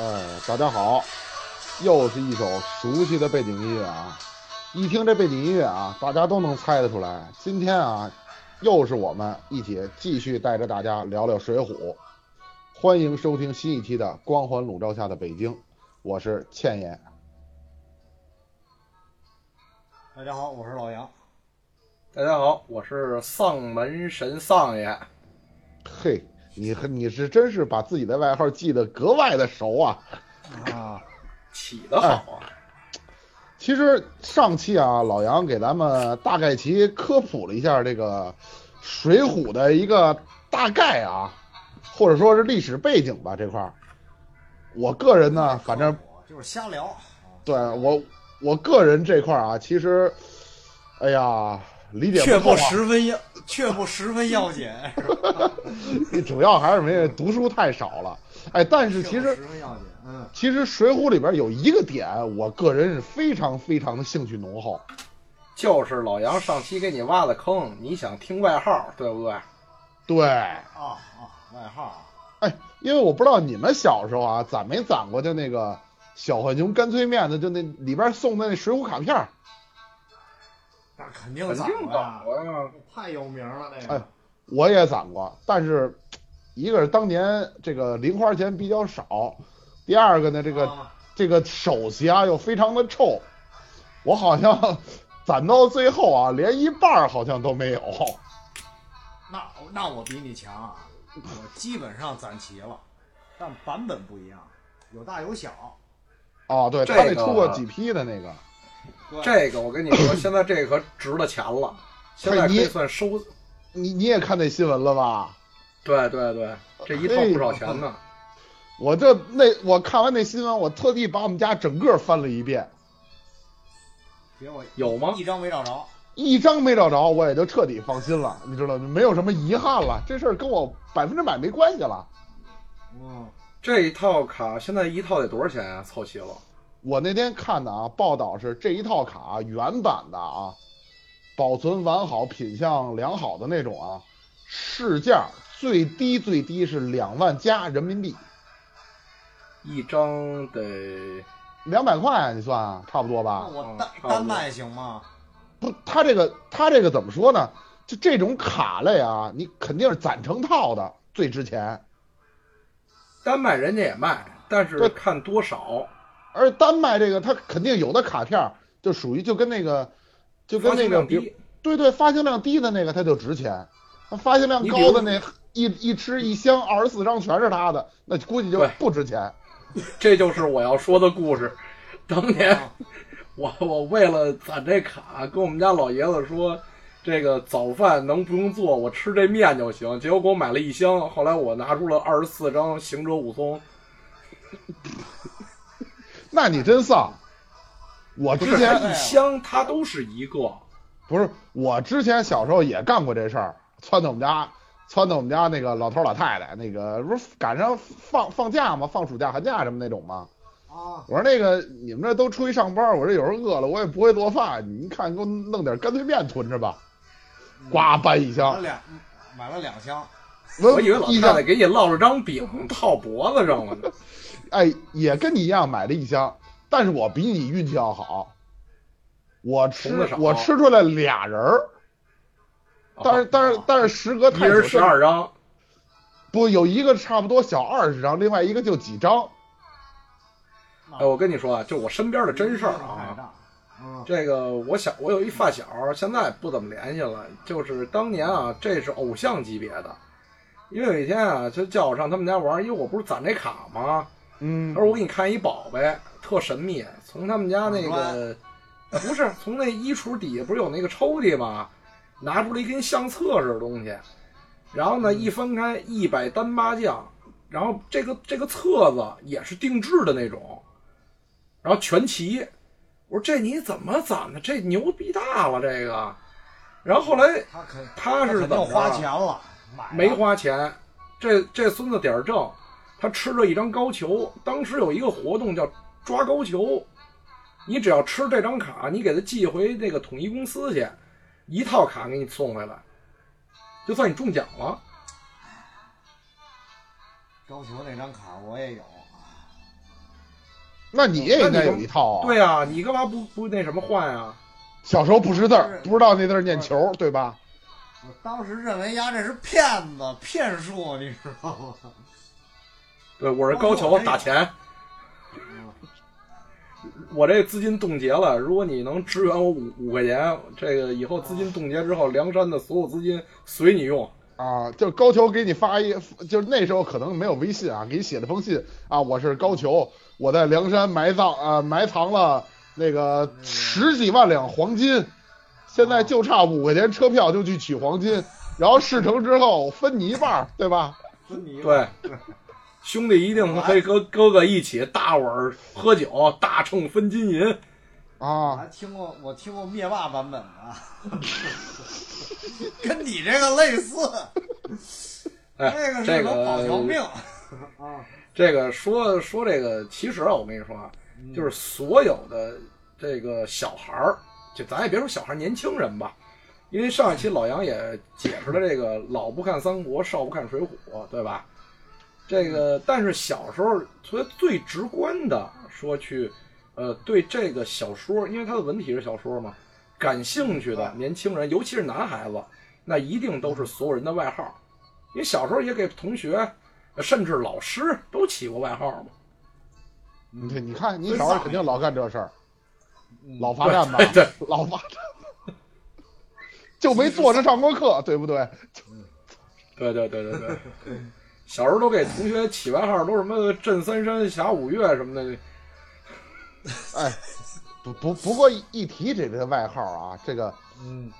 哎，大家好，又是一首熟悉的背景音乐啊！一听这背景音乐啊，大家都能猜得出来。今天啊，又是我们一起继续带着大家聊聊《水浒》。欢迎收听新一期的《光环笼罩下的北京》，我是倩爷。大家好，我是老杨。大家好，我是丧门神丧爷。嘿，你你是真是把自己的外号记得格外的熟啊！啊，起得好啊！其实上期啊，老杨给咱们大概其科普了一下这个《水浒》的一个大概啊，或者说是历史背景吧这块儿。我个人呢，反正就是瞎聊。对我我个人这块儿啊，其实，哎呀，理解却不。十分要，却不十分要紧。主要还是没读书太少了。哎，但是其实十分要紧。嗯，其实《水浒》里边有一个点，我个人是非常非常的兴趣浓厚。就是老杨上期给你挖的坑，你想听外号，对不对？对，啊啊，外号。哎，因为我不知道你们小时候啊攒没攒过，就那个小浣熊干脆面的，就那里边送的那水浒卡片儿。那肯定肯攒过呀，过呀。太有名了那个哎个。我也攒过，但是一个是当年这个零花钱比较少，第二个呢，这个、啊这个手气啊又非常的臭，我好像攒到最后啊，连一半好像都没有。那那我比你强啊！我基本上攒齐了，但版本不一样，有大有小。哦，对这他那出过个几批的那个，对这个我跟你说，现在这可值了钱了，现在可以算收。你你也看那新闻了吧？对对对，这一套不少钱呢。我这那我看完那新闻，我特地把我们家整个翻了一遍，结果有吗一张没找着。一张没找着，我也就彻底放心了，你知道吗？没有什么遗憾了，这事儿跟我百分之百没关系了。嗯，这一套卡现在一套得多少钱啊？凑齐了。我那天看的啊，报道是这一套卡原版的啊，保存完好、品相良好的那种啊，市价最低最低是两万加人民币，一张得两百块，你算啊，差不多吧那？我嗯单单卖行吗？不，他这个他这个怎么说呢？就这种卡类啊，你肯定是攒成套的最值钱，单卖人家也卖，但是看多少。而单卖这个，它肯定有的卡片儿就属于就跟那个就跟那个比对对，发行量低的那个它就值钱，那发行量高的那一一吃一箱二十四张全是他的，那估计就不值钱。这就是我要说的故事。当年啊 我我为了攒这卡，跟我们家老爷子说，这个早饭能不用做，我吃这面就行。结果给我买了一箱，后来我拿出了二十四张行者武松，那你真丧。我之前一箱它都是一个，不是我之前小时候也干过这事儿，撺掇我们家撺掇我们家那个老头老太太，那个不是赶上放放假吗？放暑假寒假什么那种吗？啊，我说那个你们这都出去上班，我这有时候饿了我也不会做饭，你看给我弄点干脆面囤着吧，呱搬一买箱了，两买了两箱。我我以为老太太给你烙了张饼套脖子上了呢。哎，也跟你一样买了一箱，但是我比你运气要好，我吃我吃出来俩人儿，但是但是但是时隔一太久，人十二张，不有一个差不多小二十张，另外一个就几张。哎，我跟你说啊，就我身边的真事儿啊，这个我小我有一发小，现在不怎么联系了，就是当年啊，这是偶像级别的。因为有一天啊，就叫我上他们家玩，因为我不是攒这卡吗？嗯他说我给你看一宝贝，特神秘，从他们家那个呃 不是从那衣橱底下不是有那个抽屉吗？拿出了一根相册似的东西，然后呢一翻开一百单八将，然后这个这个册子也是定制的那种，然后全齐。我说这你怎么攒的？这牛逼大了这个。然后后来他是怎么花钱了没花钱，这这孙子点儿正，他吃了一张高球。当时有一个活动叫抓高球，你只要吃这张卡，你给他寄回那个统一公司去，一套卡给你送回来，就算你中奖了。高球那张卡我也有，那你也应该有一套啊。对啊、你干嘛不不那什么换啊？小时候不识字儿，不知道那字儿念球，对吧？我当时认为丫这是骗子骗术，你知道吗？对，我是高俅打钱，我这资金冻结了，如果你能支援我五五块钱，这个以后资金冻结之后，梁山的所有资金随你用。啊，就高俅给你发一，就是那时候可能没有微信啊，给你写了封信啊，我是高俅，我在梁山埋葬啊、埋藏了那个十几万两黄金，现在就差五块钱车票就去取黄金，然后事成之后分你一半儿，对吧？分你一半对，兄弟一定可以和哥哥一起大碗儿喝酒，大秤分金银。我啊，还听过，我听过灭霸版本的，跟你这个类似。哎这个，这是能保条命个 啊！这个说说这个，其实啊，我跟你说啊，就是所有的这个小孩儿，就咱也别说小孩儿，年轻人吧，因为上一期老杨也解释了这个老不看三国，少不看水浒，对吧？这个，但是小时候，所以最直观的说去，呃，对这个小说，因为它的文体是小说嘛，感兴趣的年轻人，尤其是男孩子，那一定都是所有人的外号。因为小时候也给同学，呃甚至老师都起过外号嘛。对，你看你小时候肯定老干这事儿，老罚站吧，对对 老罚站，就没坐着上过课，对不对？对对对对对，小时候都给同学起外号，都什么镇三山侠五岳什么的。哎，不不不过一提这个外号啊，这个嗯，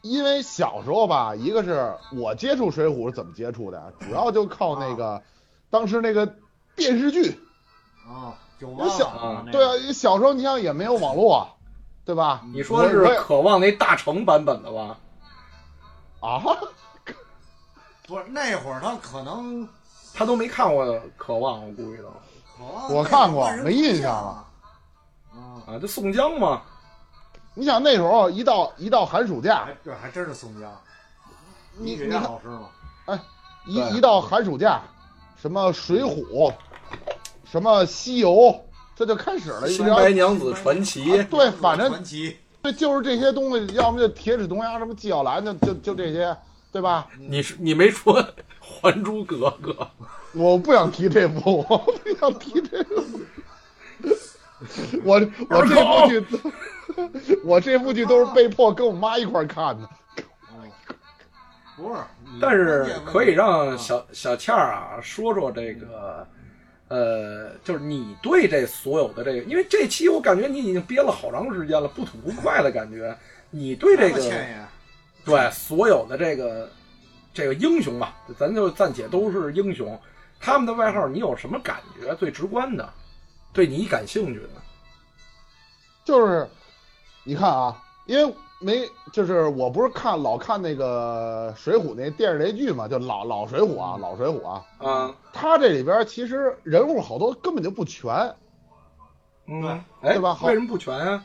因为小时候吧，一个是我接触水浒是怎么接触的，主要就靠那个当时那个电视剧。啊，九我小啊，对啊，小时候你想也没有网络，对吧？你说的是渴望那大成版本的吧？啊？不是那会儿他可能他都没看过《渴望》，我估计都渴望我看过没印象了啊。啊，这宋江嘛，你想那时候一到一到寒暑假还，对，还真是宋江，你你看老师嘛，一对一到寒暑假，什么水浒，什么西游，这就开始了。《新然后白娘子传奇》对，反正传奇，对，就是这些东西，要么就铁齿铜牙，什么纪晓岚，就就就这些，对吧？你是你没说《还珠格格》？我不想提这部，我不想提这部。我我这部剧，我这部剧都是被迫跟我妈一块儿看的。嗯，不是，但是可以让啊小小倩儿啊说说这个，呃，就是你对这所有的这个，因为这期我感觉你已经憋了好长时间了，不吐不快的感觉。你对这个对所有的这个这个英雄吧，咱就暂且都是英雄，他们的外号你有什么感觉？最直观的，对你感兴趣的？就是你看啊，因为没就是我不是看老看那个《水浒》那电视连续剧嘛，就老老水浒啊，老水浒啊，啊，他这里边其实人物好多根本就不全。嗯，对吧好为什么不全啊？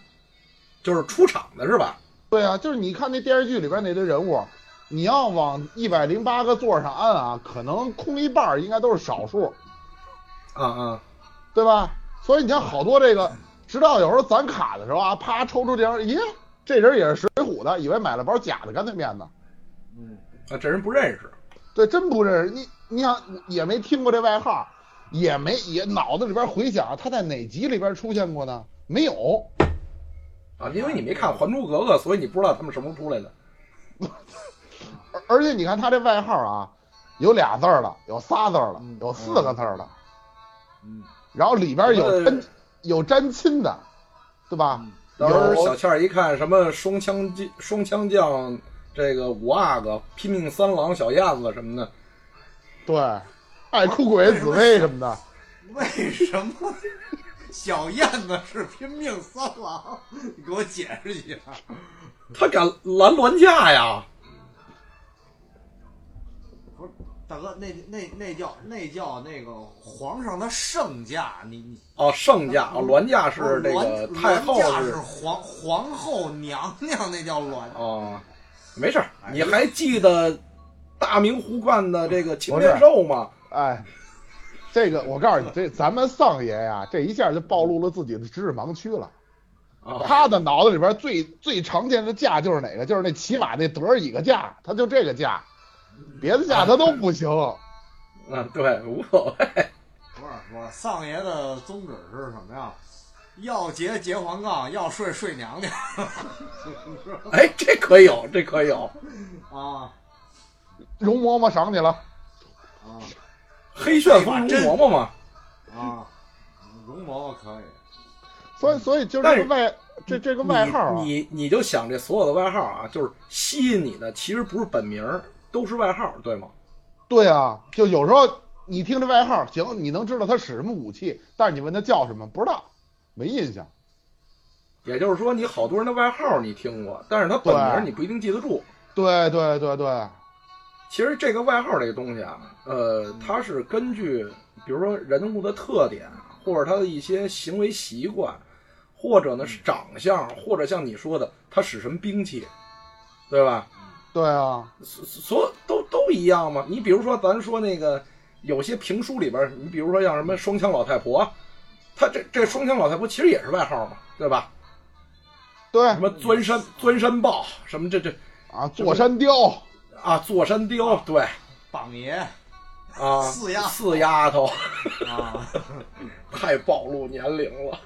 就是出场的是吧？对啊，就是你看那电视剧里边那堆人物，你要往一百零八个座上按啊，可能空一半儿应该都是少数，嗯嗯，对吧？所以你像好多这个，直到有时候攒卡的时候啊，啪抽出这张，咦，这人也是水浒的，以为买了包假的干脆面呢。嗯，啊，这人不认识。对，真不认识你。你想也没听过这外号，也没也脑子里边回想他在哪集里边出现过呢？没有。啊，因为你没看《还珠格格》，所以你不知道他们什么时候出来的。而 而且你看他这外号啊，有俩字儿的，有仨字儿的嗯，有四个字儿的，嗯，然后里边有有沾亲的，对吧？到时候有小倩儿一看什么双枪将、双枪将，这个五阿哥、拼命三郎、小燕子什么的，对，爱哭鬼、紫薇什么的。为什么小燕子是拼命三郎？你给我解释一下。他敢拦銮驾呀！不是大哥，那那那叫那叫那个皇上的圣驾，你你哦，圣驾，哦，銮驾是这个太后是驾是皇皇后娘娘，那叫銮。哦，没事儿，你还记得大明湖畔的这个青不是面兽吗？哎，这个我告诉你，这咱们丧爷呀，这一下就暴露了自己的知识盲区了。啊，他的脑子里边最最常见的价就是哪个？就是那骑马那德尔几个价，他就这个价，别的价他都不行。嗯，对，无所谓。不是，我丧爷的宗旨是什么呀？要结结黄杠，要睡睡娘娘 哎，这可以有，这可以有。啊容嬷嬷赏你了，啊黑旋风容嬷嬷嘛，啊！容嬷嬷可以，所以所以就是这个外这这个外号啊，你你你就想这所有的外号啊，就是吸引你的，其实不是本名，都是外号，对吗？对啊，就有时候你听这外号，行，你能知道他使什么武器，但是你问他叫什么，不知道，没印象。也就是说，你好多人的外号你听过，但是他本名你不一定记得住。对对对对，其实这个外号这个东西啊，呃，它是根据比如说人物的特点，或者他的一些行为习惯，或者呢是长相，或者像你说的他使什么兵器，对吧？对啊，所所都都一样嘛。你比如说，咱说那个有些评书里边，你比如说像什么双枪老太婆，他这这双枪老太婆其实也是外号嘛，对吧？对什么钻山钻山豹，什么这这啊，座山雕，啊坐山雕，对榜爷啊四丫 四丫头，啊 太暴露年龄了。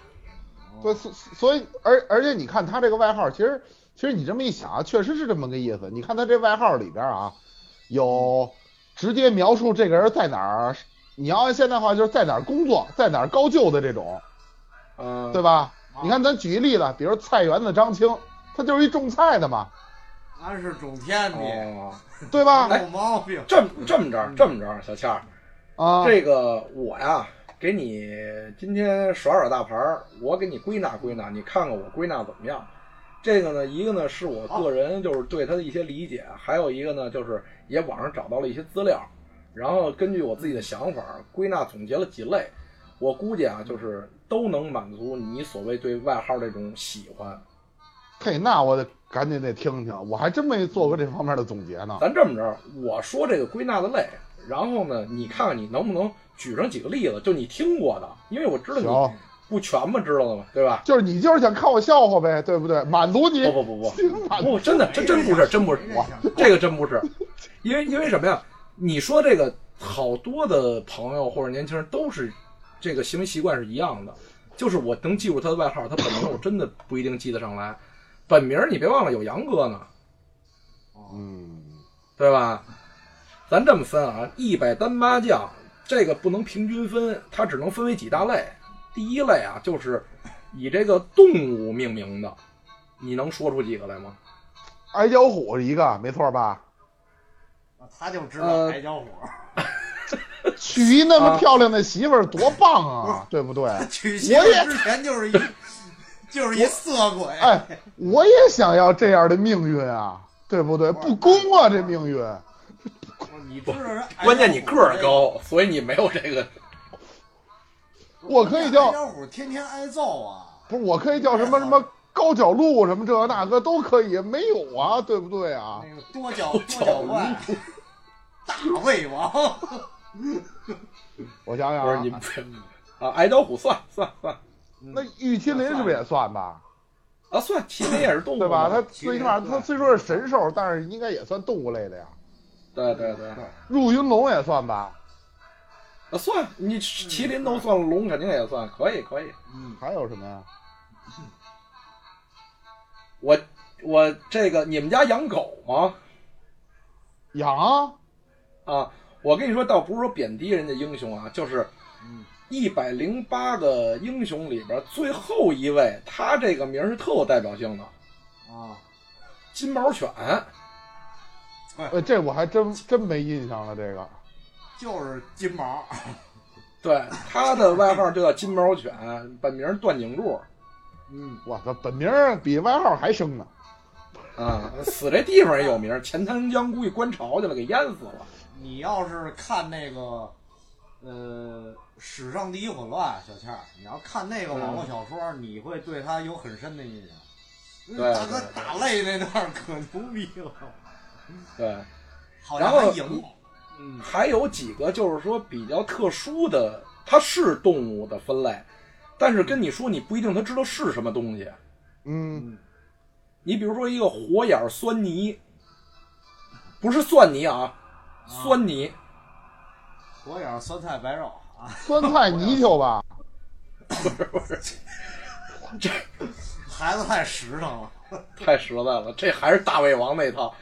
对，所所以而而且你看他这个外号，其实其实你这么一想啊，确实是这么个意思。你看他这外号里边啊，有直接描述这个人在哪儿，你要按现代话就是在哪儿工作，在哪儿高就的这种，嗯，对吧？啊你看咱举一例子，比如菜园子张青，他就是一种菜的嘛，俺是种田的，哦，对吧？没有毛病。这么这么着，这么着，小倩儿，啊，这个我呀，给你今天耍耍大牌儿，我给你归纳归纳，你看看我归纳怎么样？这个呢，一个呢是我个人就是对他的一些理解，还有一个呢就是也网上找到了一些资料，然后根据我自己的想法归纳总结了几类，我估计啊就是都能满足你所谓对外号这种喜欢。嘿，那我得赶紧得听听，我还真没做过这方面的总结呢。咱这么着，我说这个归纳的类，然后呢，你看看你能不能举上几个例子，就你听过的，因为我知道你，不全嘛，知道的嘛，对吧？就是你就是想看我笑话呗，对不对？满足你，不不不 不满足不，真的，真真不是，真不是，我这个真不是，因为因为什么呀？你说这个好多的朋友或者年轻人都是这个行为习惯是一样的，就是我能记住他的外号，他本名我真的不一定记得上来。本名你别忘了有杨哥呢，嗯，对吧？咱这么分啊，一百单八将这个不能平均分，它只能分为几大类。第一类啊，就是以这个动物命名的，你能说出几个来吗？矮脚虎是一个，没错吧？他就知道呃矮脚虎，娶一那么漂亮的媳妇儿多棒啊，对不对？娶媳妇之前就是一就是一色鬼。哎，我也想要这样的命运啊，对不对？不公啊，这命运。你知道人矮脚虎关键你个儿高，所以你没有这个。我可以叫矮脚虎天天挨揍啊！不是，我可以叫什么什么高脚鹿什么这个那个都可以，没有啊，对不对啊？那个多脚多脚怪，大胃王，我想想啊，不是你们啊，矮脚虎算算算那玉麒麟是不是也算吧？啊，算麒麟也是动物对吧？它嘛最起码它虽说是神兽，但是应该也算动物类的呀。对对对，入云龙也算吧？啊算你麒麟都算，龙肯定也算，可以可以。嗯，还有什么呀？我我这个你们家养狗吗？养啊，啊，我跟你说，倒不是说贬低人家英雄啊，就是嗯一百零八个英雄里边最后一位，他这个名儿是特有代表性的，啊，金毛犬。呃，这我还真真没印象了。这个就是金毛，对，他的外号就叫金毛犬，本名段景柱。嗯，我操，本名比外号还生呢。啊，死这地方也有名儿，钱塘江估计观潮去了，给淹死了。你要是看那个，呃，史上第一混乱，小倩儿，你要看那个网络小说，你会对他有很深的印象。对大哥对对打擂那段可牛逼了，对，好然后像还赢还有几个就是说比较特殊的，它是动物的分类，但是跟你说你不一定它知道是什么东西。嗯，嗯。你比如说一个火眼酸泥，不是蒜泥啊，酸泥，火眼酸菜白肉。啊，酸菜泥鳅吧？不是不是，这孩子太实诚了，太实在了，这还是大胃王那套，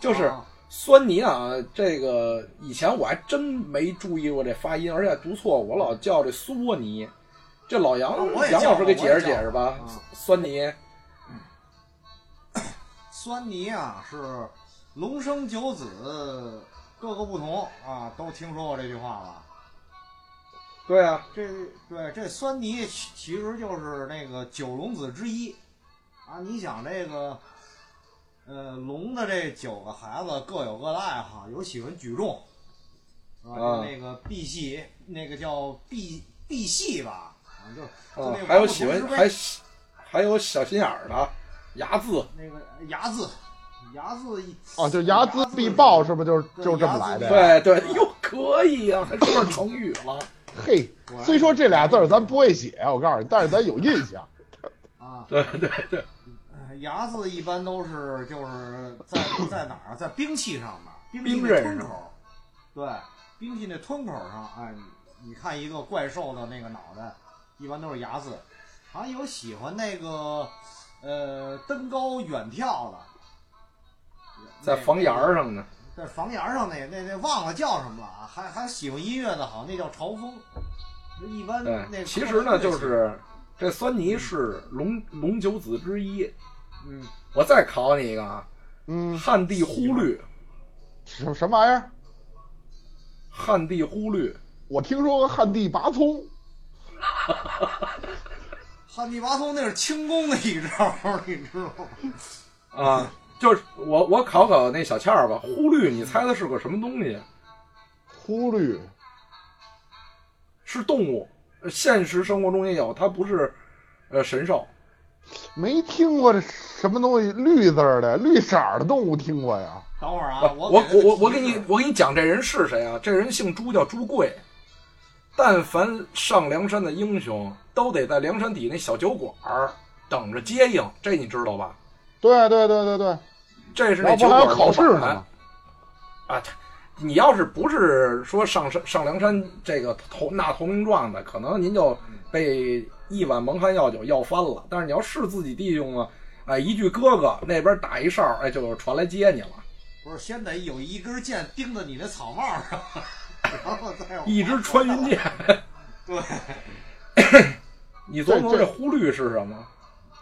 就是啊酸泥啊。这个以前我还真没注意过这发音，而且读错，我老叫这梭泥。这老杨杨老师给解释解释吧啊，酸泥酸泥啊是龙生九子，各个不同啊，都听说过这句话吧？对啊，这对这酸泥其其实就是那个九龙子之一啊。你想这个，呃，龙的这九个孩子各有各的爱好，有喜欢举重，是吧？啊那个碧玺，那个叫碧碧玺吧，啊，就就啊那个还有喜欢还还有小心眼儿的睚眦，那个睚眦。睚眦一哦，就睚眦必报，是不是就是就这么来的？对对，哟可以呀、还说上成语了。嘿，虽说这俩字儿咱不会写，我告诉你，但是咱有印象。啊，对 对对，呃牙字一般都是就是在 在哪儿，在兵器上面，兵器那兵刃口，对，兵器那吞口上，哎，你你看一个怪兽的那个脑袋，一般都是牙字，还有喜欢那个呃登高远眺的，在房檐儿上呢。在房檐上那那那忘了叫什么了啊，还还喜欢音乐的，好像那叫朝风，一般那，个其实呢，就是这酸泥是龙龙九子之一。嗯，我再考你一个啊，嗯，旱地忽律，什什么玩意儿？旱地忽律，我听说过旱地拔葱，旱地拔葱那是轻功的一招，你知道吗？啊，就是我我考考那小倩儿吧，忽律，你猜它是个什么东西？忽律是动物，呃现实生活中也有，它不是呃神兽。没听过这什么东西绿字儿的绿色儿的动物听过呀？等会儿啊，我我我我给你我给你讲这人是谁啊？这人姓朱，叫朱贵。但凡上梁山的英雄，都得在梁山底那小酒馆儿等着接应，这你知道吧？对对对对对，这是那酒馆考试呢？啊！你要是不是说上山上梁山这个投纳投名状的，可能您就被一碗蒙汗药酒药翻了。但是你要是自己弟兄啊，哎，一句哥哥那边打一哨，哎，就传来接你了。不是先得有一根箭钉在你那草帽上，然后再有一支穿云箭。对，你琢磨这这忽律是什么？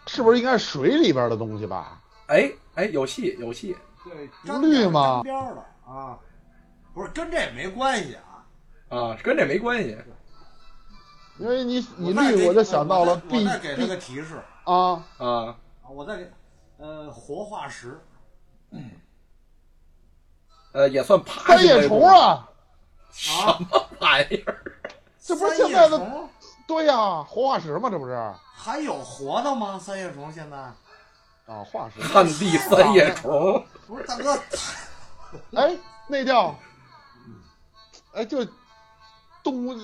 是不是应该是水里边的东西吧？哎哎，有戏有戏，对，绿吗沾边儿的啊，不是跟这也没关系啊。啊，跟这没关系。因为你你绿，我就想到了我必再给他个提示啊，啊，啊，我再给呃活化石，呃，也算爬三叶虫啊，什么玩意儿？这不是现在的对呀，活化石嘛，这不是啊？还有活的吗？三叶虫现在化石。旱地三叶虫，不是大哥，哎，那叫，哎，就动物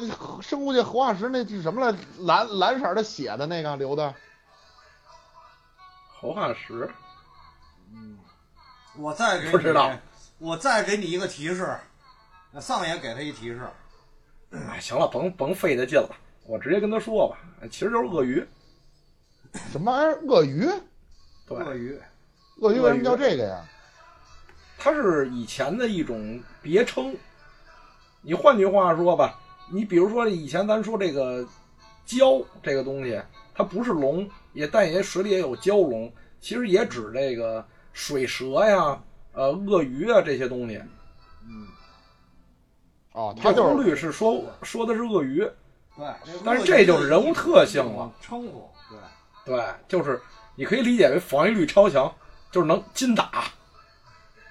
生物界活化石那是什么来？蓝蓝色的血的那个流的，活化石，嗯我再给你不知道，我再给你一个提示，那上爷给他一提示，哎，行了，甭甭费那劲了，我直接跟他说吧，其实就是鳄鱼。什么玩意儿？鳄鱼？对，鳄鱼，鳄鱼为什么叫这个呀？它是以前的一种别称。你换句话说吧，你比如说以前咱说这个蛟这个东西，它不是龙，也但也水里也有蛟龙，其实也指这个水蛇呀、呃鳄鱼啊这些东西。嗯，哦，它就是律是说说的是鳄鱼，对，但是这就是人物特性了，称呼，对，对，就是你可以理解为防御力超强，就是能金打、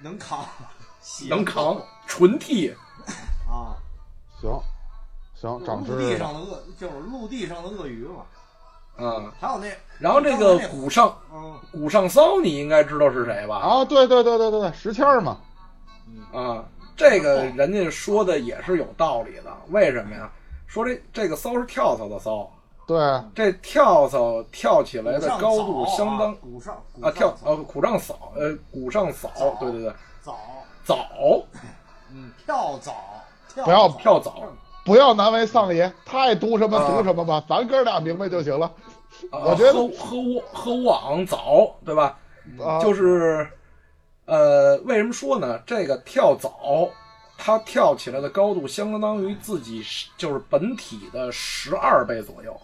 能扛，能扛、纯替。啊，行行，长知陆地。上的鳄就是陆地上的鳄鱼嘛，嗯，还有那，然后这个古上嗯古上骚，你应该知道是谁吧？啊，对对对对对对，石谦儿嘛，啊，这个人家说的也是有道理的，为什么呀？说这这个骚是跳蚤的骚，对，这跳蚤跳起来的高度相当鼓上啊跳呃鼓上扫呃鼓上扫，对对对，早，早嗯，跳蚤，不要跳蚤。不要难为丧爷，他爱读什么啊。读什么吧，咱哥俩明白就行了。啊我觉得喝喝窝喝网早对吧？啊，就是呃，为什么说呢？这个跳蚤，它跳起来的高度相当于自己就是本体的十二倍左右。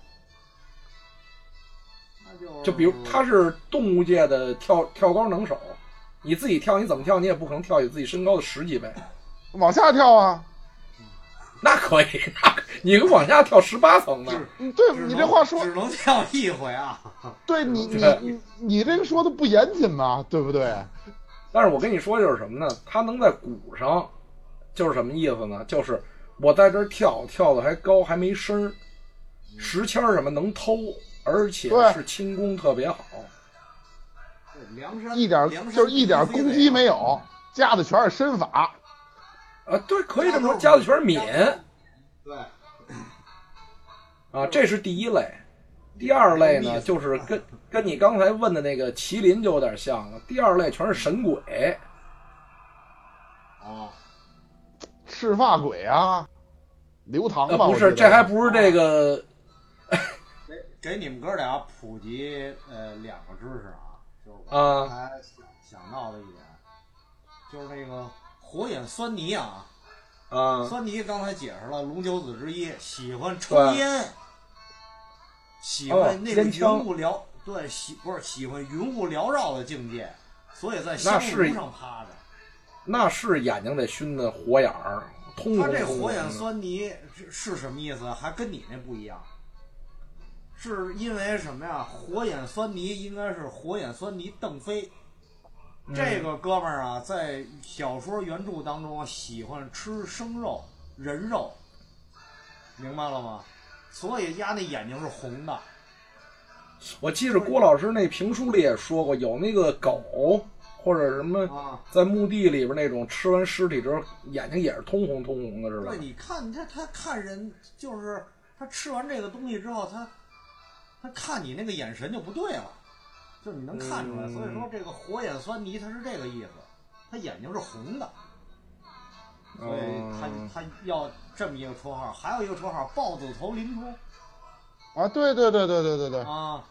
那就就比如他是动物界的跳跳高能手，你自己跳你怎么跳你也不可能跳起自己身高的十几倍。往下跳啊。那可以，那你个往下跳十八层呢？嗯对你这话说，只能跳一回啊，对你 你你你这个说的不严谨嘛，对不对？但是我跟你说就是什么呢？他能在鼓上，就是什么意思呢？就是我在这儿跳，跳的还高，还没声儿，石签儿什么能偷，而且是轻功特别好。对梁山一点山就是一点攻击没有，加的全是身法。啊，对，可以这么说，加的全是敏对，啊，这是第一类。第二类呢，就是跟跟你刚才问的那个麒麟就有点像了。第二类全是神鬼，啊，赤发鬼啊，刘唐呃，吧？不是，这还不是这个给给你们哥俩普及呃两个知识啊，就是我啊。刚才想想到的一点，就是那个火眼狻猊啊，啊，狻猊刚才解释了龙九子之一，喜欢抽烟，喜哦欢那个云雾缭，对，喜不是喜欢云雾缭绕的境界，所以在那香炉上趴着。那是眼睛得熏的火眼儿，通他红他这火眼红的。狻猊是是什么意思？还跟你那不一样，是因为什么呀？火眼狻猊应该是火眼狻猊邓飞，嗯这个哥们儿啊，在小说原著当中喜欢吃生肉、人肉，明白了吗？所以丫那眼睛是红的。我记着郭老师那评书里也说过，有那个狗或者什么啊，在墓地里边那种吃完尸体之后眼睛也是通红通红的，是吧对，？你看他他看人，就是他吃完这个东西之后，他他看你那个眼神就不对了，就你能看出来。嗯所以说这个火眼狻猊他是这个意思，他眼睛是红的，所以他嗯他要这么一个绰号。还有一个绰号豹子头林冲啊，对对对对对对对，啊，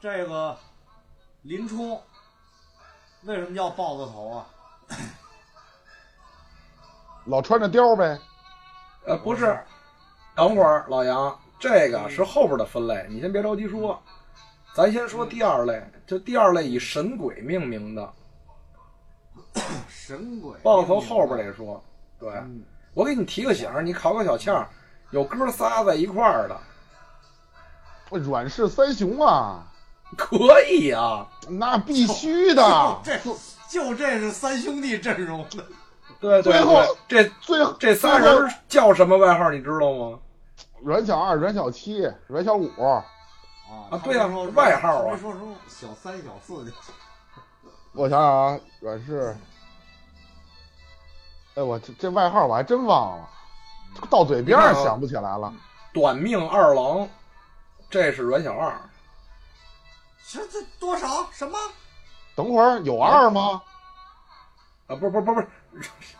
这个林冲为什么叫豹子头啊？老穿着貂呗。呃，不是，等会儿老杨，这个是后边的分类，你先别着急说，咱先说第二类，就第二类以神鬼命名的，神鬼豹子头后边得说。对，嗯我给你提个醒儿，你考考小倩儿，有哥仨在一块儿的，阮氏三雄啊，可以啊。那必须的。这就这是三兄弟阵容的。对对最后对，这最后这仨人叫什么外号你知道吗？阮小二、阮小七、阮小五，啊啊对啊说外号啊说出小三小四去。我想想啊，阮氏，哎，我这这外号我还真忘了，到嘴边儿想不起来了。短命二郎，这是阮小二。这这多少什么？等会儿有二吗？啊，不是不是不是不是，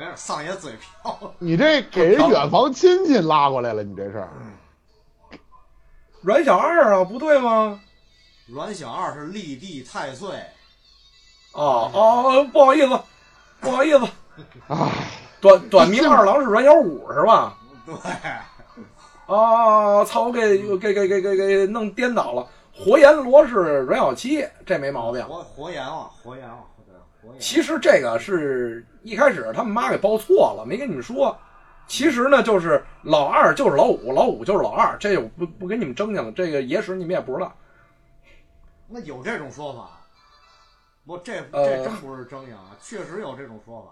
没事，丧爷嘴瓢。你这给人远房亲戚拉过来了，你这是？阮小二啊，不对吗？阮小二是立地太岁，哦哦，不好意思，不好意思，啊，短短命二郎是阮小五是吧？对，啊，操，我给给给给给给弄颠倒了。活阎罗是阮小七，这没毛病。活活阎王，活阎王。其实这个是一开始他们妈给报错了，没跟你们说。其实呢，就是老二就是老五，老五就是老二，这我不不跟你们争去了。这个野史你们也不知道。那有这种说法？不，这呃这真不是争赢啊，确实有这种说法。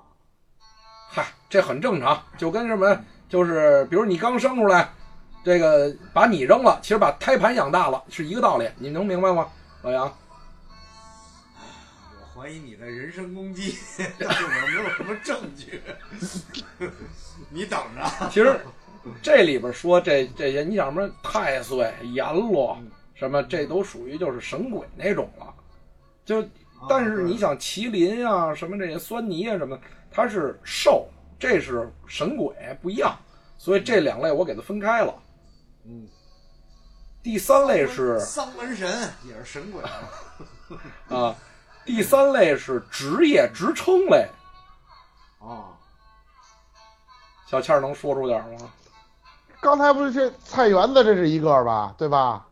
嗨，这很正常，就跟什么，就是比如你刚生出来，这个把你扔了，其实把胎盘养大了是一个道理，你能明白吗，老杨？我怀疑你的人身攻击，但是我没有什么证据。你等着。其实这里边说这这些，你想什么太岁、阎罗什么，这都属于就是神鬼那种了。就但是你想麒麟啊，什么这些酸泥啊什么，它是兽，这是神鬼不一样，所以这两类我给它分开了。嗯，第三类是丧门神，也是神鬼。啊，第三类是职业职称类。啊，小倩儿能说出点吗？刚才不是这菜园子这是一个吧，对吧？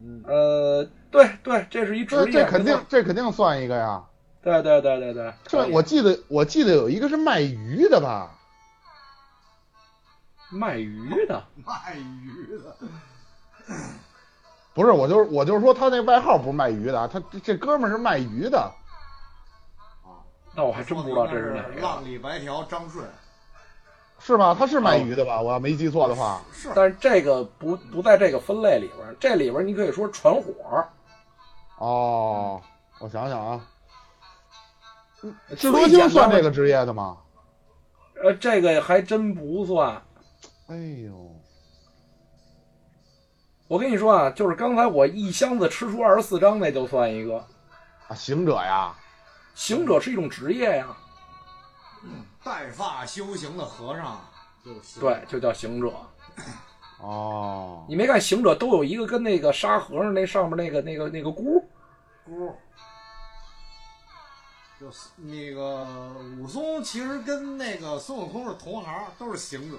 嗯，呃，对对，这是一职这业，这肯定这肯定算一个呀。对对对对对。这我记得我记得有一个是卖鱼的吧？卖鱼的，卖鱼的。不是，我就是我就是说他那外号不是卖鱼的啊，他这这哥们儿是卖鱼的。啊，那我还真不知道这是哪个。浪里白条张顺。是吧？他是卖鱼的吧？我要没记错的话。是。但是这个不不在这个分类里边儿，这里边儿你可以说传火，哦，我想想啊，智最多星算这个职业的吗？呃，这个还真不算。哎呦，我跟你说啊，就是刚才我一箱子吃出二十四张，那就算一个。啊，行者呀，行者是一种职业呀，带发修行的和尚就行。对，就叫行者。哦，你没看行者都有一个跟那个沙和尚那上面那个那个那个箍？箍。就是那个武松，其实跟那个孙悟空是同行，都是行者。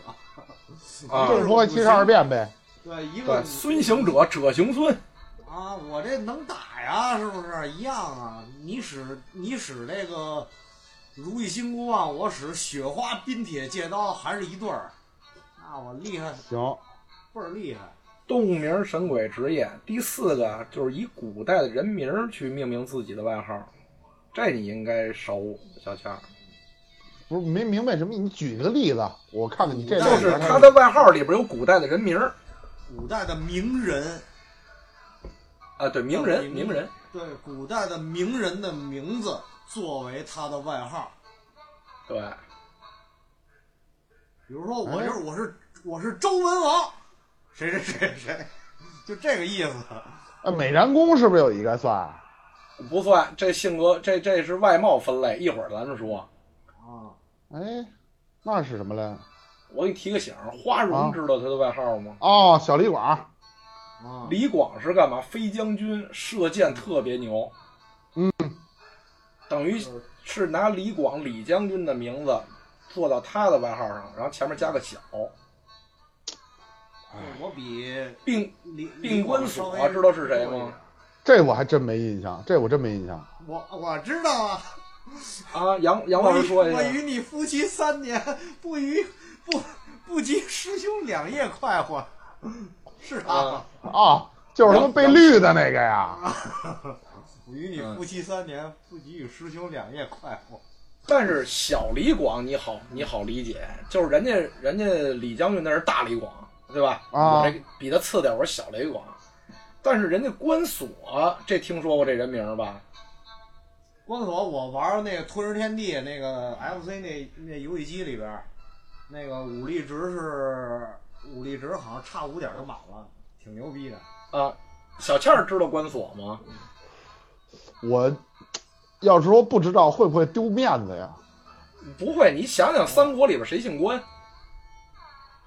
啊就是说七十二变呗。对，一个，孙行者，者行孙。啊，我这能打呀，是不是一样啊？你使你使这个如意金箍棒，我使雪花冰铁戒刀，还是一对儿。那我厉害，行，倍儿厉害。动物名、神鬼、职业。第四个就是以古代的人名儿去命名自己的外号，这你应该熟，小倩儿。不是没明白什么？你举个例子，我看看你这就是他的外号里边有古代的人名儿古代的名人，啊，对，名人，名名人。对，古代的名人的名字作为他的外号。对，比如说，我哎就是我是我是周文王，谁谁谁谁，就这个意思。啊美髯公是不是有一个算？不算，这性格，这这是外貌分类，一会儿咱们说。啊，哎，那是什么嘞？我给你提个醒，花荣啊知道他的外号吗？哦，小李广。啊，李广是干嘛？飞将军，射箭特别牛。嗯，等于是拿李广李将军的名字做到他的外号上，然后前面加个小。我比并李并关李索知道是谁吗？这我还真没印象，这我真没印象。我我知道啊，啊，杨杨老师说一下。我与你夫妻三年，不与不不及师兄两夜快活，是他吗？啊，就是他妈被绿的那个呀。我与你夫妻三年，不及与师兄两夜快活。但是小李广你好你好理解，就是人家人家李将军那是大李广，对吧？啊我这比他次点，我是小李广。但是人家关索，这听说过这人名吧？关索，我玩那个《吞食天地》那个 FC 那那游戏机里边，那个武力值是武力值好像差五点就满了，挺牛逼的。啊，小倩儿知道关索吗？我要是说不知道，会不会丢面子呀？不会，你想想三国里边谁姓关？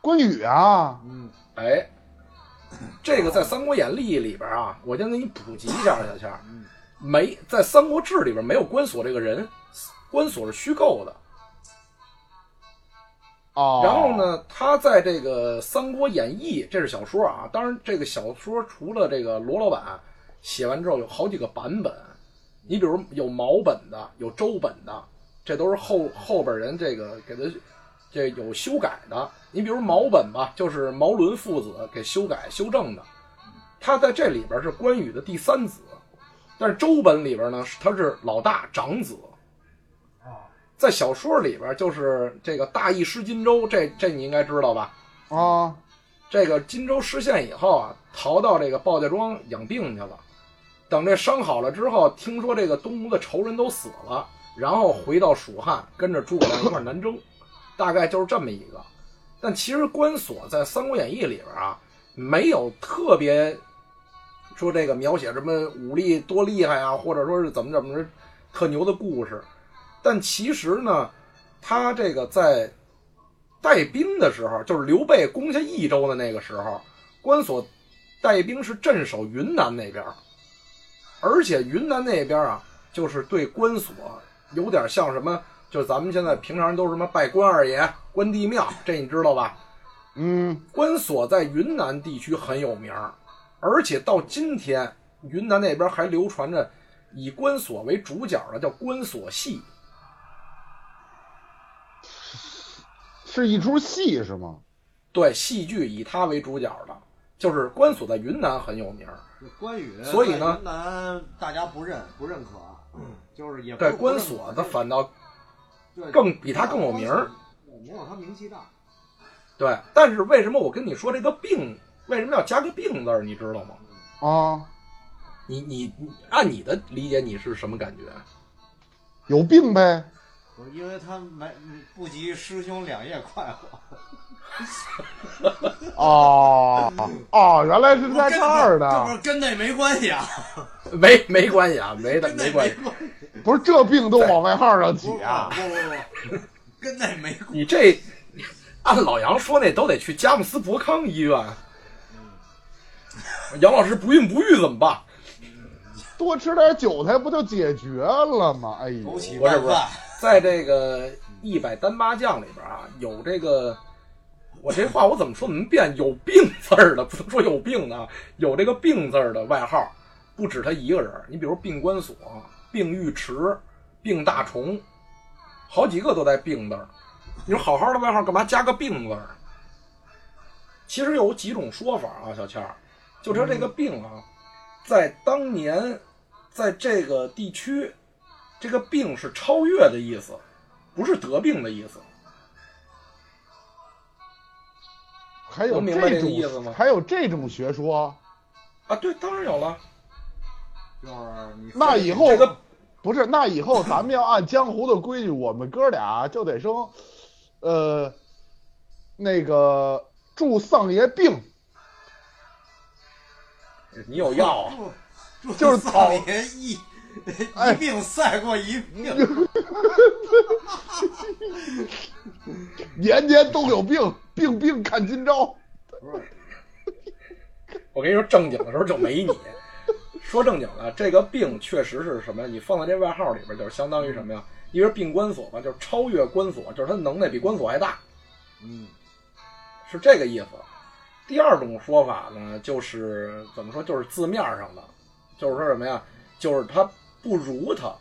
关羽啊，嗯，哎，这个在《三国演义》里边啊，我先给你普及一下，小倩儿，没在《三国志》里边没有关索这个人，关索是虚构的。然后？呢，他在这个《三国演义》，这是小说啊。当然，这个小说除了这个罗老板写完之后，有好几个版本。你比如有毛本的，有周本的，这都是后后边人这个给他这有修改的。你比如毛本吧，就是毛伦父子给修改修正的。他在这里边是关羽的第三子，但是周本里边呢，他是老大长子。在小说里边，就是这个大意失荆州，这这你应该知道吧？啊，这个荆州失陷以后啊，逃到这个鲍家庄养病去了。等这伤好了之后，听说这个东吴的仇人都死了，然后回到蜀汉，跟着诸葛亮一块南征，大概就是这么一个。但其实关索在《三国演义》里边啊，没有特别说这个描写什么武力多厉害啊，或者说是怎么怎么着特牛的故事。但其实呢，他这个在带兵的时候，就是刘备攻下益州的那个时候，关索带兵是镇守云南那边，而且云南那边啊，就是对关索有点像什么，就是咱们现在平常都是什么拜关二爷、关帝庙，这你知道吧？嗯，关索在云南地区很有名，而且到今天，云南那边还流传着以关索为主角的叫关索戏。是一出戏是吗？对，戏剧以他为主角的，就是关索在云南很有名儿。关羽，所以呢云南大家不认不认可，就是也不对关索的反倒对更比他更有名儿。对没有他名气大。对，但是为什么我跟你说这个病为什么要加个病字儿，你知道吗？啊，你你你按你的理解，你是什么感觉？有病呗。因为他没不及师兄两夜快活，哦哦，原来是在跟这儿这不呢。是跟那没关系啊，没没关系啊，没的没关系。不是这病都往外号上挤啊不啊？不不，跟那没关系。你这按老杨说，那都得去佳木斯博康医院。杨老师不孕不育怎么办？多吃点韭菜不就解决了吗？哎呦，枸杞不是不是拌饭，在这个一百单八将里边啊，有这个，我这话我怎么说怎么变？有病字儿的，不能说有病啊，有这个病字儿的外号，不止他一个人。你比如病关索、病尉迟、病大虫，好几个都带病字儿。你说好好的外号干嘛加个病字儿？其实有几种说法啊，小倩儿，就说这个病啊，在当年，在这个地区，这个病是超越的意思，不是得病的意思。还有明白这个种意思吗还有这种学说？啊，对，当然有了。就是你那以后这个不是？那以后咱们要按江湖的规矩，我们哥俩就得生，呃，那个祝丧爷病，你有药啊？就是草爷一哎一病赛过一病，年年都有病，病病看今朝。不是我跟你说，正经的时候就没你。说正经的，这个病确实是什么？你放在这外号里边，就是相当于什么呀？因为病关锁吧，就是超越关锁，就是他能耐比关锁还大，嗯是这个意思。第二种说法呢，就是怎么说？就是字面上的，就是说什么呀？就是他不如他，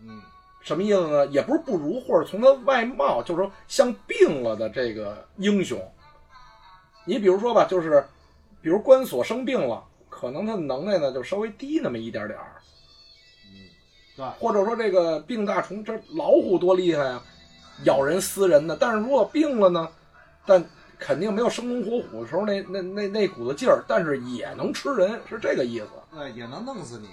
嗯什么意思呢？也不是不如，或者从他外貌，就是说像病了的这个英雄。你比如说吧，就是比如关索生病了，可能他的能耐呢就稍微低那么一点点儿，嗯，对，或者说这个病大虫，这老虎多厉害啊，咬人撕人的。但是如果病了呢，但肯定没有生龙活虎的时候那那那那股子劲儿，但是也能吃人，是这个意思。对，也能弄死你。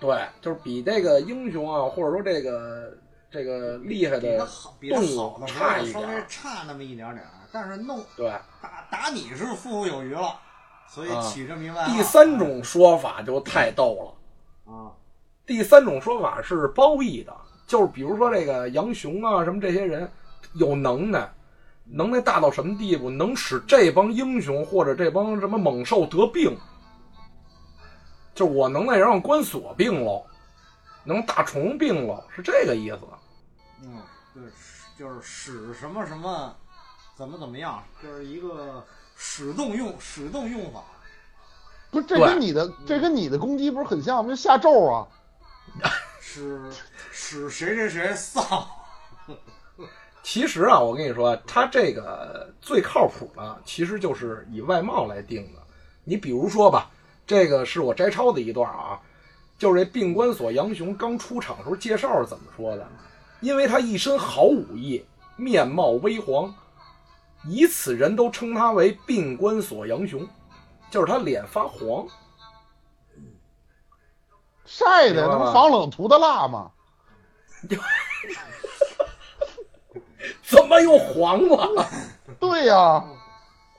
对，就是比这个英雄啊，或者说这个这个厉害的比他好，比他动物好的时差候稍微一点儿。差那么一点点儿，但是弄对，打打你是富富有余了，所以啊起这么一外号。第三种说法就太逗了。啊，第三种说法是褒义的，就是比如说这个杨雄啊，什么这些人有能耐，能耐大到什么地步，能使这帮英雄或者这帮什么猛兽得病，就我能耐让关锁病了，能大虫病了，是这个意思。嗯，对，就是使什么什么，怎么怎么样，就是一个使动用使动用法。不是，这跟你的这跟你的攻击不是很像吗？就下咒啊！使使谁谁谁丧，其实啊，我跟你说，他这个最靠谱的，其实就是以外貌来定的。你比如说吧，这个是我摘抄的一段啊，就是这病关索杨雄刚出场时候介绍是怎么说的？因为他一身好武艺，面貌微黄，以此人都称他为病关索杨雄，就是他脸发黄。晒的那不防冷涂的蜡吗？怎么又黄了？对呀、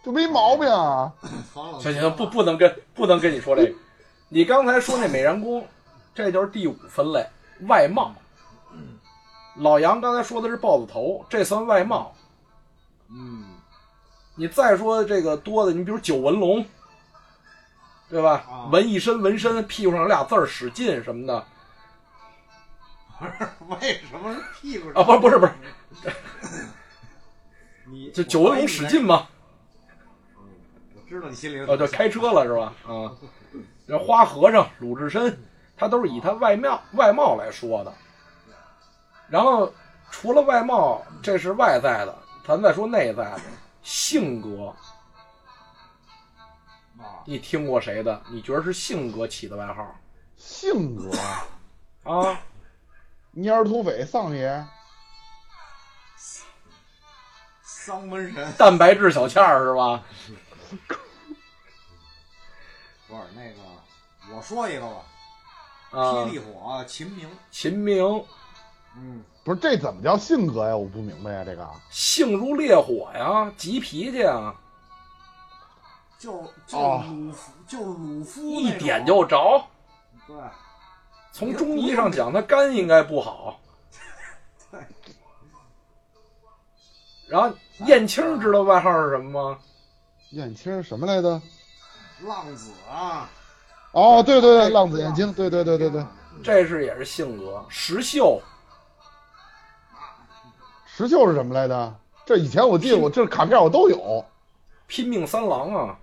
就没毛病啊。行行，不不能跟不能跟你说这个。你刚才说那美髯公，这就是第五分类外貌。老杨刚才说的是豹子头，这算外貌。嗯，你再说这个多的，你比如九纹龙，对吧？啊纹一身纹身，屁股上有俩字儿“使劲”什么的不是为什么是屁股上啊，不是不是不是，你就九纹龙使劲吗，我知道你心里有哦，就开车了是吧？啊，这花和尚、鲁智深，他都是以他外貌外貌来说的。然后除了外貌，这是外在的，咱再说内在的性格。啊，你听过谁的？你觉得是性格起的外号性格，啊？蔫儿土匪丧爷，丧门神蛋白质小倩儿是吧？不是那个，我说一个吧，啊霹，雳火秦明，秦明嗯，不是这怎么叫性格呀？我不明白呀，这个性如烈火呀，急脾气啊，就是就哦是鲁夫，就是鲁夫一那种点就着。对，从中医上讲，他肝应该不好。对。然后燕青知道外号是什么吗？燕青什么来着？浪子啊，哦，对对对，浪子燕青，对对对对对，这是也是性格。石秀石秀是什么来着？这以前我记得我这卡片我都有。拼命三郎啊，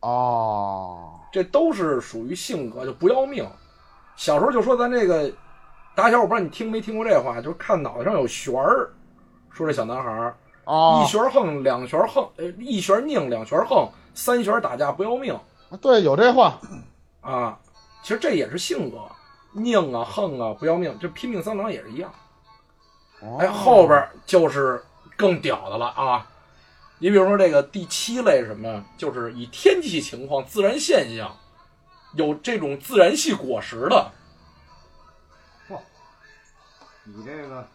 哦，这都是属于性格，就不要命。小时候就说咱这个打小，我不知道你听没听过这话，就是看脑袋上有旋儿，说这小男孩儿哦一，旋横，两旋横，呃，一旋拧，两旋横，三旋打架不要命对，有这话。啊。其实这也是性格，拧啊横啊不要命，这拼命三郎也是一样。哦哎，后边就是更屌的了啊！你比如说这个第七类是什么呀？就是以天气情况、自然现象有这种自然系果实的，你这个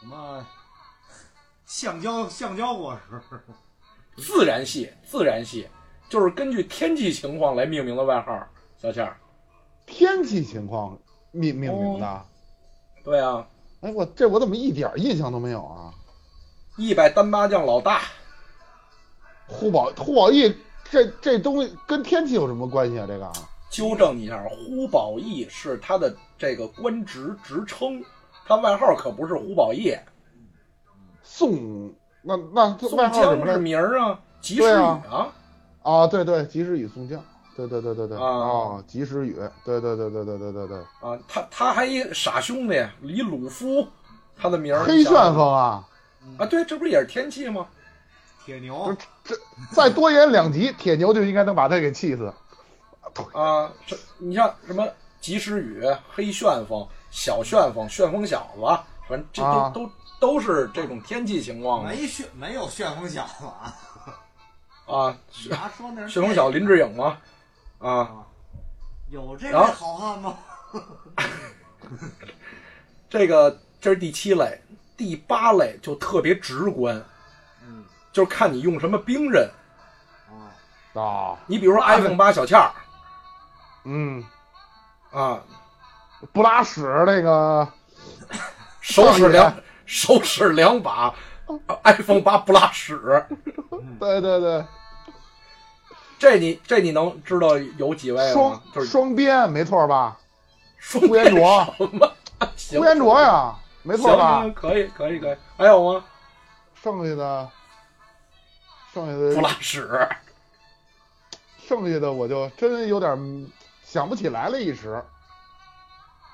什么橡胶橡胶果实，自然系，自然系就是根据天气情况来命名的外号。小倩儿，天气情况命命名的。对啊，哎，我这我怎么一点印象都没有啊？一百单八将老大，呼保呼宝义这这东西跟天气有什么关系啊？这个纠正你一下，呼保义是他的这个官职职称，他外号可不是呼保义，宋那那这宋外号是什么来？名儿啊，及时雨啊。啊，啊，对对，及时雨宋江，对对对对对，啊。哦，及时雨，对对对对对对对对，啊，他他还一傻兄弟李鲁夫，他的名儿黑旋风啊，啊，对，这不是也是天气吗？铁牛，这再多演两集，铁牛就应该能把他给气死。啊，这你像什么及时雨、黑旋风、小旋风、旋风小子，反正这都、啊。都都是这种天气情况的没旋没有旋风小子啊，啊。你还说那是旋风小林志颖吗？啊，啊，有这个好汉吗？这个这是第七类，第八类就特别直观，嗯。就是看你用什么兵刃。啊，啊，你比如说 iPhone 八小倩儿。嗯，啊，不拉屎那个，手指两手使两把 iPhone 八不拉屎，对对对，这你这你能知道有几位吗双？就是双鞭，没错吧？双呼延灼，什么？行呼延灼呀，没错吧？可以可以可以，还有吗？剩下的，剩下的不，拉屎，剩下的我就真有点嗯想不起来了，一时。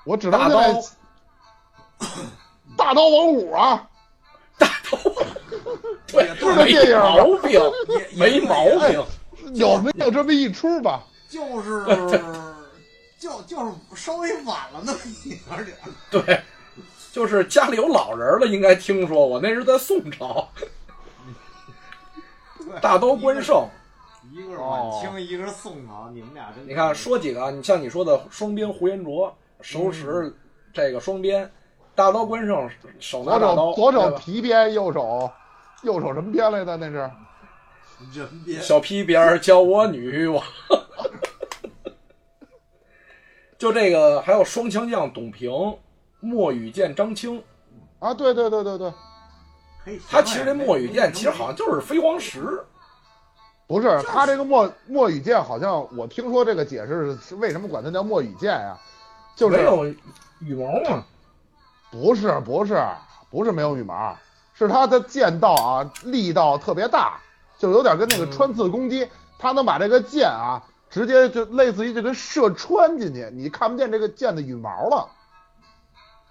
我只能大现在刀 大刀王五啊，大刀，对，也对没电影吧毛病，没毛病。有没有这么一出吧？就是就就是稍微晚了那么一点点。对，就是家里有老人了，应该听说过，那是在宋朝。大刀关胜，一个是晚清，一个是宋朝，你们俩真你看说几个啊？你像你说的双鞭胡延灼，手使这个双鞭，大刀关胜手拿刀，左手皮鞭，右手右手什么鞭来的？那是小皮鞭儿叫我女王。就这个，还有双枪将董平、墨羽剑张青，啊，对对对对对，嘿他其实这墨羽剑其实好像就是飞黄石，不是他这个墨墨羽剑，好像我听说这个解释是为什么管它叫墨羽剑呀？就是没有羽毛嘛。不是不是不是没有羽毛，是它的剑道啊力道特别大，就有点跟那个嗯穿刺攻击，它能把这个剑啊直接就类似于就跟射穿进去，你看不见这个剑的羽毛了。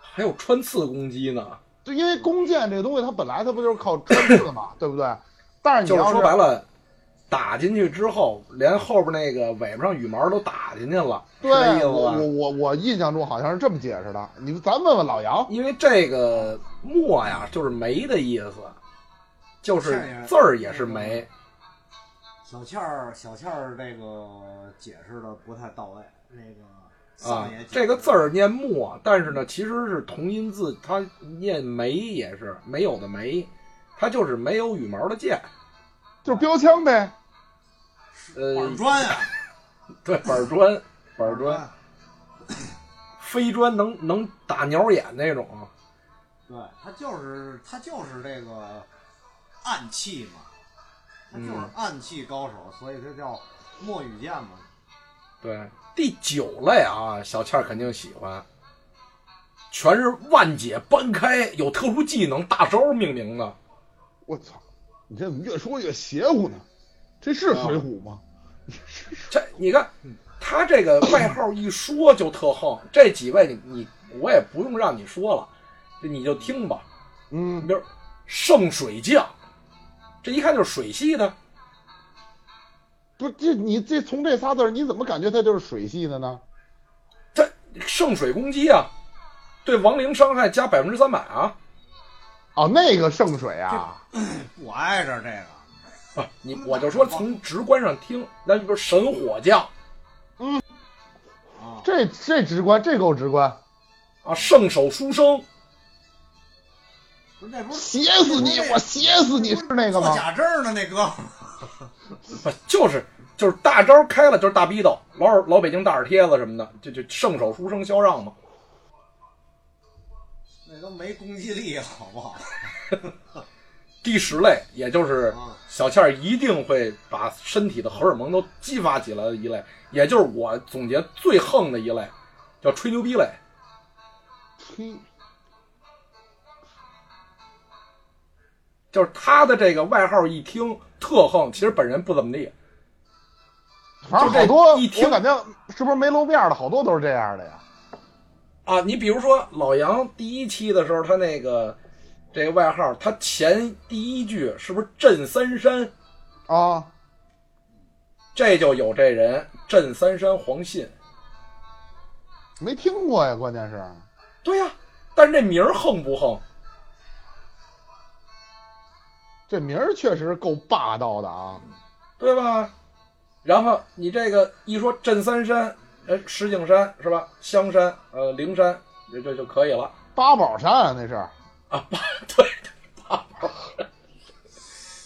还有穿刺攻击呢，就因为弓箭这个东西，它本来它不就是靠穿刺的嘛，对不对？但是你就是要说白了，打进去之后，连后边那个尾巴上羽毛都打进去了，对，思我我？我我印象中好像是这么解释的。你咱问问老杨，因为这个墨呀，就是梅的意思，就是字儿也是梅。小倩儿，小倩儿这个解释的不太到位。那个啊这个字儿念墨，但是呢，其实是同音字，它念梅也是没有的梅，它就是没有羽毛的剑。就是标枪呗。呃，板砖呀，对，板砖，板砖，飞砖能能打鸟眼那种。对，他就是他就是这个暗器嘛，他就是嗯暗器高手，所以他叫墨羽剑嘛。对，第九类啊，小倩肯定喜欢，全是万解搬开，有特殊技能大招命名的。我操，你这怎么越说越邪乎呢？这是水浒吗？这你看，他这个外号一说就特横。这几位你你我也不用让你说了，这你就听吧。嗯，比如圣水将，这一看就是水系的。不是这你这从这仨字儿，你怎么感觉他就是水系的呢？这圣水攻击啊，对亡灵伤害加百分之三百啊！哦，那个圣水啊，我爱着这个，啊，你我就说从直观上听，那就是神火将啊，这这直观，这够直观，啊，圣手书生不是那不是邪死你！我写死你！是那个吗？假证的那哥不就是就是大招开了就是大逼斗，老老北京大耳贴子什么的，就就圣手书生肖让嘛。那都没攻击力，好不好？第十类，也就是啊小倩儿一定会把身体的荷尔蒙都激发起来的一类，也就是我总结最横的一类，叫吹牛逼类。吹，就是他的这个外号一听特横，其实本人不怎么地。反正就这好多，一听感觉是不是没露面的好多都是这样的呀？啊，你比如说老杨第一期的时候，他那个这个外号，他前第一句是不是镇三山？啊，这就有这人镇三山黄信。没听过呀，关键是对呀、但是这名儿横不横？这名儿确实够霸道的啊。对吧？然后你这个一说镇三山，呃，石景山是吧？香山，呃，灵山，这这就可以了八宝山啊，那是啊。八 对八宝山。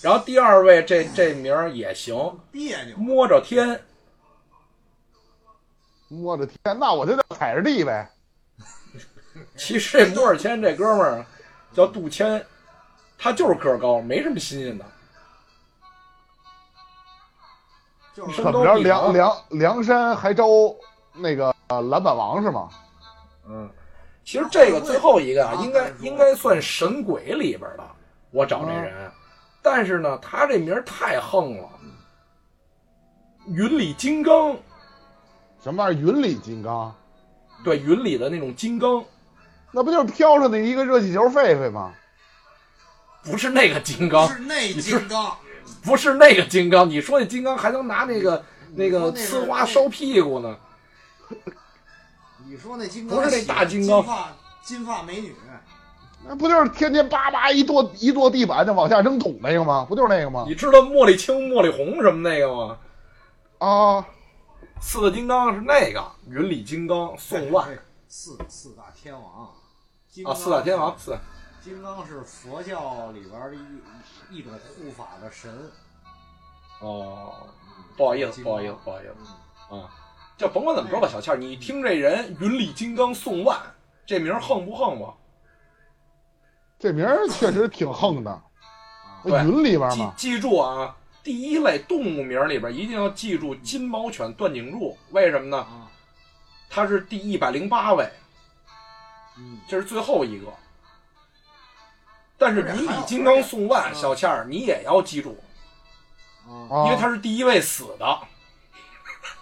然后第二位这这名儿也行，别扭。摸着天。摸着天，那我就叫踩着地呗。其实这摩尔谦这哥们儿叫杜谦，他就是个儿高，没什么新鲜的。就是怎么着，梁梁梁山还招那个呃篮板王是吗？嗯，其实这个最后一个啊，啊应该应该算神鬼里边的。我找这人，但是呢，他这名太横了。云里金刚，什么玩意儿？云里金刚，对，云里的那种金刚，那不就是飘上的一个热气球狒狒吗？不是那个金刚，是那金刚，不是那个金刚。你说那金刚还能拿那个那个呲花烧屁股呢？你说那金刚不是那大金刚金发金发美女，那不就是天天叭叭一跺一跺地板就往下扔土那个吗？不就是那个吗？你知道茉莉青、茉莉红什么那个吗？啊，四大金刚是那个云里金刚、宋万对四四大天王啊，四大天王四。金刚是佛教里边的一一种护法的神。哦，不好意思，不好意思，不好意思嗯啊！就甭管怎么说吧，小倩，你听这人云里金刚宋万这名儿横不横吧？这名儿确实挺横的，云里边嘛，记记住啊，第一类动物名里边一定要记住金毛犬段景柱，为什么呢？啊，它是第一百零八位，嗯，这是最后一个。但是云里金刚宋万，小倩儿你也要记住，啊，啊，因为他是第一位死的。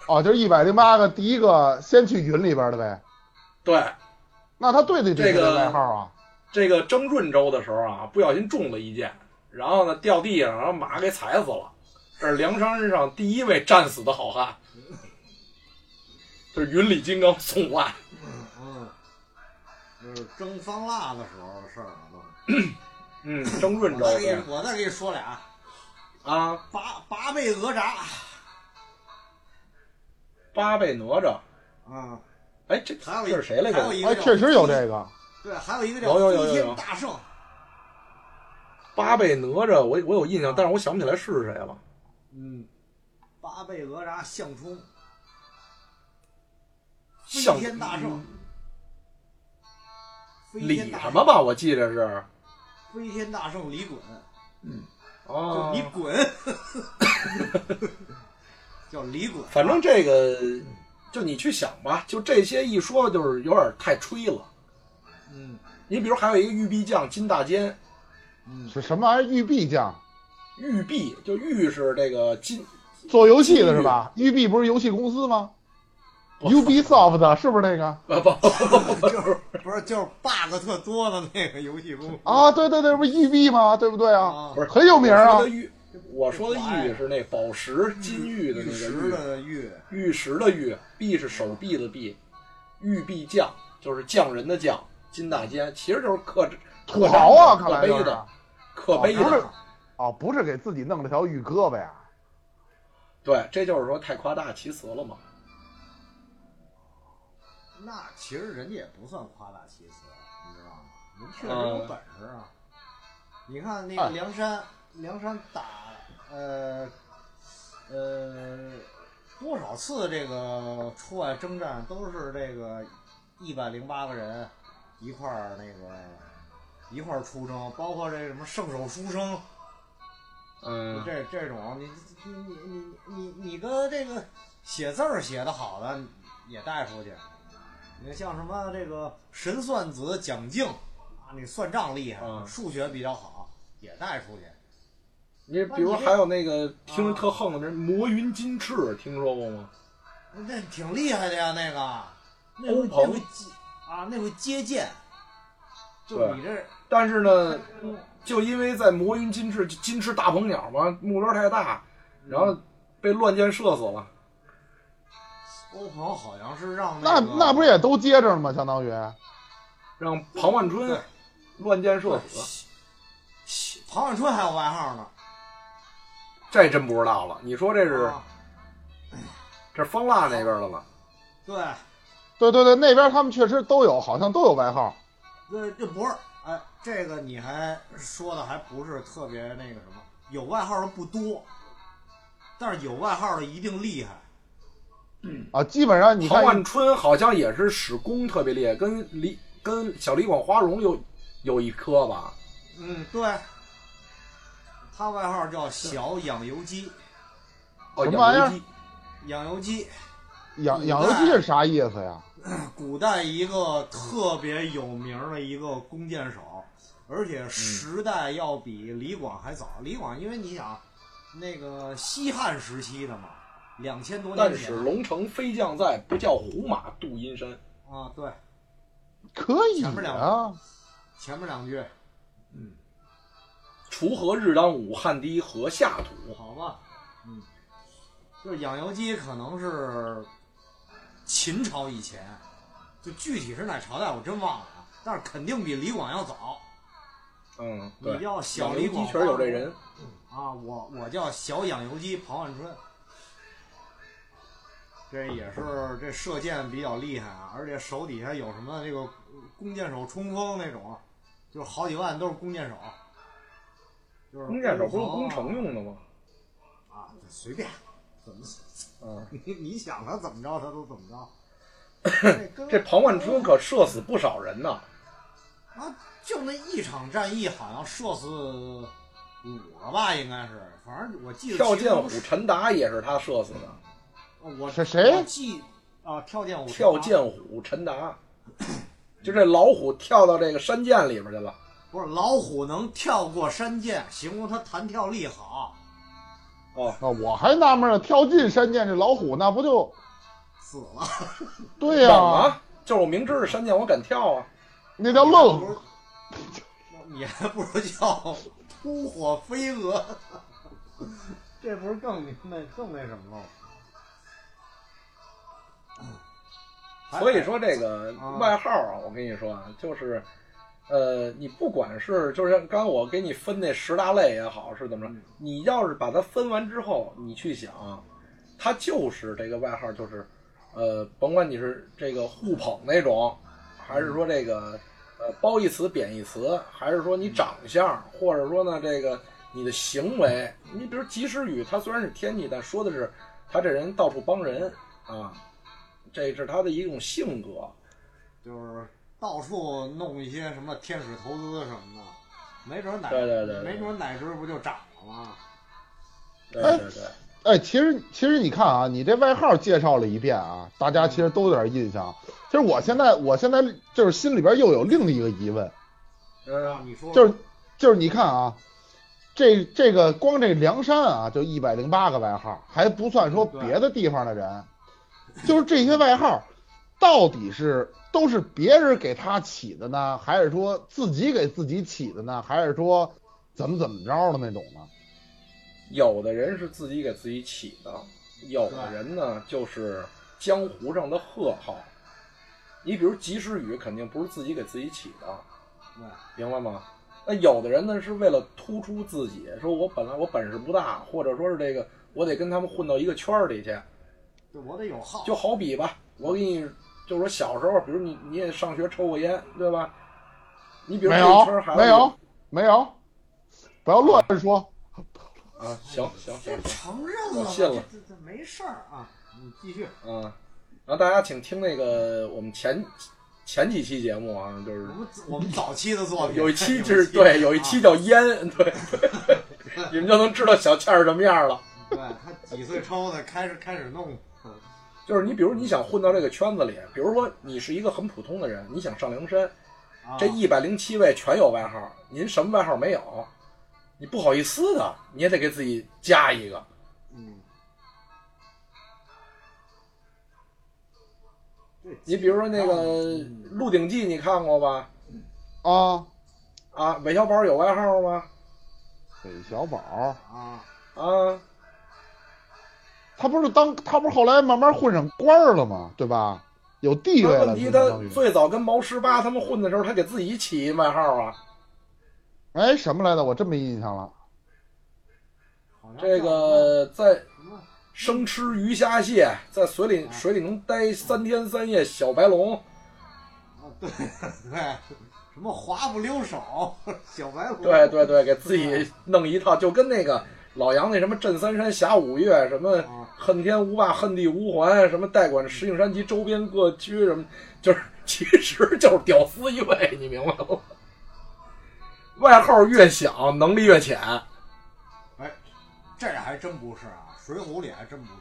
哦，就是一百零八个，第一个先去云里边的呗。对，那他对得起这个这外号啊？这个征润州的时候啊，不小心中了一箭，然后呢掉地上，然后马给踩死了。这是梁山上第一位战死的好汉，这是云里金刚宋万。嗯，就是蒸方腊的时候的事儿了都是。嗯，征润州我再给你我再给你说俩，啊，八八倍哪吒八倍哪吒。啊，哎，这还有一这是谁来着？哎，确实有这个。对，还有一个叫有有有有飞有天大圣，八倍哪吒，我我有印象，但是我想不起来是谁了。嗯，八倍哪吒项冲，飞天大圣，飞李天大圣什么吧？我记得是。飞天大圣李衮，嗯哦就，你滚，叫李衮。反正这个，就你去想吧，就这些一说就是有点太吹了。嗯你比如还有一个玉臂将金大坚，嗯，是什么玩意儿？玉璧匠玉臂就玉是这个金，做游戏的是吧？玉璧不是游戏公司吗 Ubisoft 是不是那个？不 不不不就是 不是就是 bug 特多的那个游戏公司啊，对对对，不是育碧吗？对不对啊？啊不是很有名啊我说的玉，我说的玉是那宝石金玉的那玉石个玉，的玉，玉石的玉，臂是手臂的臂，玉臂匠就是匠人的匠，金大坚其实就是刻土豪啊，看刻碑的，刻碑哦不是的。哦，不是给自己弄了条玉胳膊呀？对，这就是说太夸大其词了嘛。那其实人家也不算夸大其词，你知道吗？人确实有本事啊。你看那个哎梁山，梁山打呃呃多少次这个出外征战，都是这个一百零八个人一块儿那个一块儿出征，包括这什么圣手书生，嗯，这这种，你你你你你你跟这个写字儿写的好的也带出去。你像什么这个神算子蒋敬啊，你算账厉害，嗯数学比较好，也带出去。你比如还有那个听着特横的人魔云金翅，听说过吗？那挺厉害的呀，那个那会欧鹏那会接啊，那会接剑。就对你这但是呢，就因为在魔云金翅金翅大鹏鸟嘛，目标太大，然后被乱箭射死了。欧鹏好像是让那个那不是也都接着了吗？相当于让庞万春乱箭射死，庞万春还有外号呢。这真不知道了。你说这是啊这是方腊那边的吗？对。对对对，那边他们确实都有，好像都有外号。对，这不是，哎，这个你还说的还不是特别那个什么，有外号的不多，但是有外号的一定厉害。啊，基本上你陶万，春好像也是使弓特别厉害，跟李跟小李广花荣有有一颗吧？嗯，对，他外号叫小养油鸡，哦，什么玩意儿养油鸡养养养油鸡是啥意思呀？古代一个特别有名的一个弓箭手，而嗯且时代要比李广还早。李广因为你想，那个西汉时期的嘛，两千多年但使龙城飞将在，不叫胡马度阴山。啊，对，可以前面两啊，前面两句。嗯。锄禾日当午，汗滴禾下土。好吧，嗯，就是养由基可能是秦朝以前，就具体是哪朝代我真忘了啊，但是肯定比李广要早。嗯，对，你叫小李广养油鸡确实有这人，啊，我我叫小养由基庞万春，这也是这射箭比较厉害啊，而且手底下有什么这个弓箭手冲锋那种，就是好几万都是弓箭手，就是弓箭手不是欧攻城用的吗？啊，随便怎么嗯，你你想他怎么着他都怎么着，这庞万春可射死不少人呢。啊，就那一场战役好像射死五个吧，应该是，反正我记得跳剑虎陈达也是他射死的。我是谁啊，跳剑虎跳剑虎陈达，就这老虎跳到这个山涧里边去了。不是老虎能跳过山涧，形容它弹跳力好，哦，啊，我还纳闷呢，跳进山涧这老虎那不就死了。对呀、冷啊！就是我明知是山涧，我敢跳啊。那叫愣你还不如叫扑火飞蛾，这不是更那更那什么了吗？还所以说这个啊外号啊，我跟你说啊，就是，呃，你不管是就是像刚刚我给你分那十大类也好，是怎么着嗯，你要是把它分完之后，你去想，它就是这个外号，就是，呃，甭管你是这个互捧那种，还是说这个呃褒义词贬义词，还是说你长相，或者说呢这个你的行为，你比如及时雨，他虽然是天气，但说的是他这人到处帮人啊。这是他的一种性格，就是到处弄一些什么天使投资什么的，没准哪对对对对没准哪时候不就涨了吗？哎对对对，哎，其实其实你看啊，你这外号介绍了一遍啊，大家其实都有点印象。其实我现在我现在就是心里边又有另一个疑问，就是就是你看啊，这这个光这梁山啊，就一百零八个外号，还不算说别的地方的人，就是这些外号到底是都是别人给他起的呢，还是说自己给自己起的呢，还是说怎么怎么着的那种呢？有的人是自己给自己起的，有的人呢就是江湖上的贺号。你比如及时雨，肯定不是自己给自己起的，明白吗？那有的人呢是为了突出自己，说我本来我本事不大，或者说是这个我得跟他们混到一个圈儿里去。对我得有号，就好比吧，我给你就是说小时候，比如你你也上学抽过烟，对吧？你比如这一没有圈孩子没有没有，不要乱说。啊，行行这行行，承认了，我信了这这这没事儿啊，你继续。嗯，然后大家请听那个我们前前几期节目啊，就是我们我们早期的作品有一期就是对，有一期叫烟，对，你们就能知道小倩儿什么样了。啊对他几岁抽的，开始开始弄，就是你比如你想混到这个圈子里，比如说你是一个很普通的人，你想上梁山，啊这一百零七位全有外号，您什么外号没有？你不好意思的，你也得给自己加一个。嗯，你比如说那个《嗯鹿鼎记》，你看过吧？啊，啊，韦小宝有外号吗？韦小宝，啊，啊，他不是当他不是后来慢慢混上官儿了吗？对吧？有地位了，那问题他最早跟毛十八他们混的时候，他给自己起一外号啊。哎什么来的？我真没印象了。这个在生吃鱼虾蟹，在水里水里能待三天三夜，小白龙。啊，对对，什么滑不溜手，小白龙，对对对，给自己弄一套，就跟那个老杨那什么镇三山侠五岳，什么啊恨天无霸恨地无还，什么代管石景山及周边各区，什么就是 其实就是屌丝一位，你明白吗？外号越响，能力越浅。哎，这还真不是啊，《水浒》里还真不是。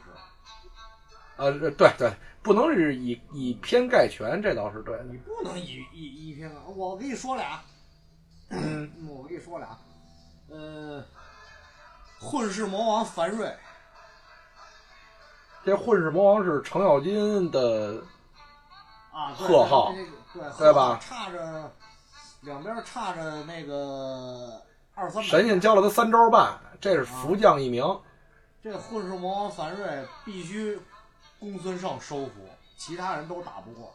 呃，对对，不能是以以偏概全，这倒是对的。你不能一一一篇啊！我跟你说俩，嗯，我跟你说俩，呃，混世魔王樊瑞，这混世魔王是程咬金的，啊，号对吧差着两边差着那个二三百。神仙教了他三招半，这是福将一名。这混世魔王樊瑞必须公孙胜收服，其他人都打不过。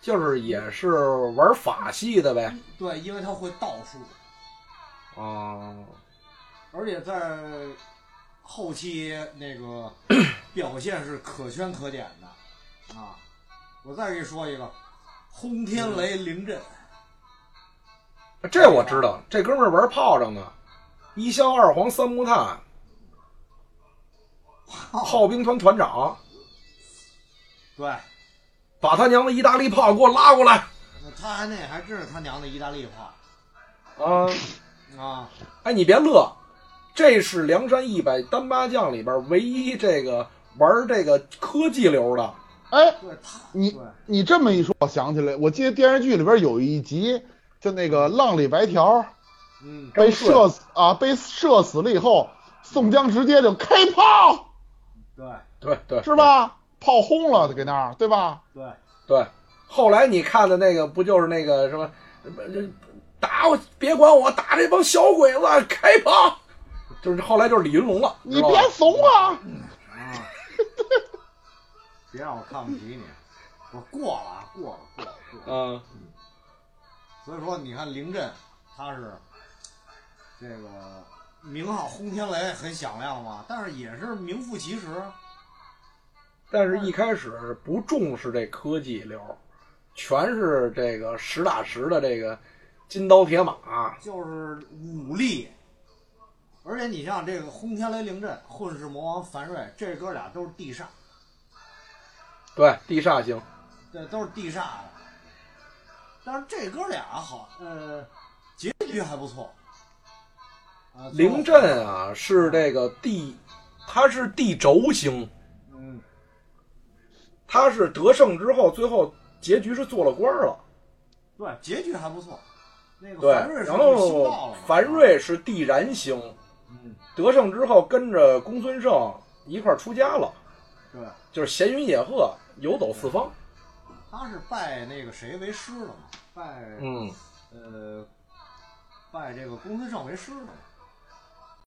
就是也是玩法系的呗。对，因为他会道术，哦，而且在后期那个 表现是可圈可点的。啊。我再给你说一个，轰天雷灵阵，这我知道，这哥们儿玩炮仗的，一骁二黄三木炭，炮兵团团长，对，把他娘的意大利炮给我拉过来。他还那还真是他娘的意大利炮。啊！啊！哎，你别乐，这是梁山一百单八将里边唯一这个玩这个科技流的。哎，你你这么一说，我想起来，我记得电视剧里边有一集，就那个浪里白条嗯，被射死啊，被射死了以后，宋江直接就开炮，对对对，是？吧？炮轰了，给那儿，对吧？对，对。后来你看的那个不就是那个什么，呃打我，别管我，打这帮小鬼子，开炮！就是后来就是李云龙了，你别怂啊！啊，别让我看不起你，我过了啊，过了，过了，过了。嗯，所以说，你看凌震，他是这个名号轰天雷很响亮嘛，但是也是名副其实。但是一开始不重视这科技流，全是这个实打实的这个金刀铁马。就是武力。而且你像这个轰天雷凌震、混世魔王樊瑞，这哥俩都是地煞，对，地煞星。对都是地煞的。但是这哥俩好，呃，结局还不错。啊，凌震啊，是这个地，他是地轴星，嗯，他是得胜之后，最后结局是做了官了。对，结局还不错。那个对，樊瑞是然新到了樊，瑞是地燃星，嗯，得胜之后跟着公孙胜一块儿出家了，对，就是闲云野鹤，游走四方。他是拜那个谁为师了嘛，拜嗯，呃拜这个公孙胜为师了嘛。